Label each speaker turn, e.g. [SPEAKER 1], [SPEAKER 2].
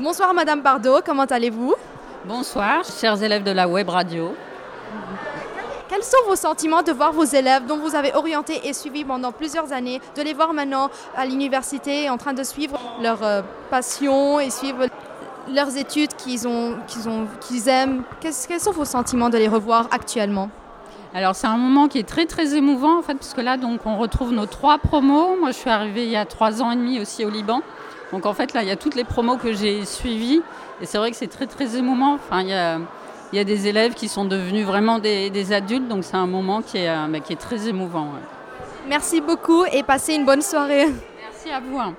[SPEAKER 1] Bonsoir Madame Bardot, comment allez-vous?
[SPEAKER 2] Bonsoir, chers élèves de la web radio.
[SPEAKER 1] Quels sont vos sentiments de voir vos élèves dont vous avez orienté et suivi pendant plusieurs années, de les voir maintenant à l'université en train de suivre leur euh, passion et suivre leurs études qu'ils ont, qu'ils ont, qu'ils aiment? Quels sont vos sentiments de les revoir actuellement?
[SPEAKER 2] Alors c'est un moment qui est très très émouvant en fait, puisque là donc on retrouve nos trois promos. Moi je suis arrivée il y a trois ans et demi aussi au Liban. Donc en fait là il y a toutes les promos que j'ai suivies et c'est vrai que c'est très très émouvant. Enfin il y a, il y a des élèves qui sont devenus vraiment des, des adultes, donc c'est un moment qui est, euh, bah, qui est très émouvant. ouais.
[SPEAKER 1] Merci beaucoup et passez une bonne soirée.
[SPEAKER 2] Merci à vous. hein.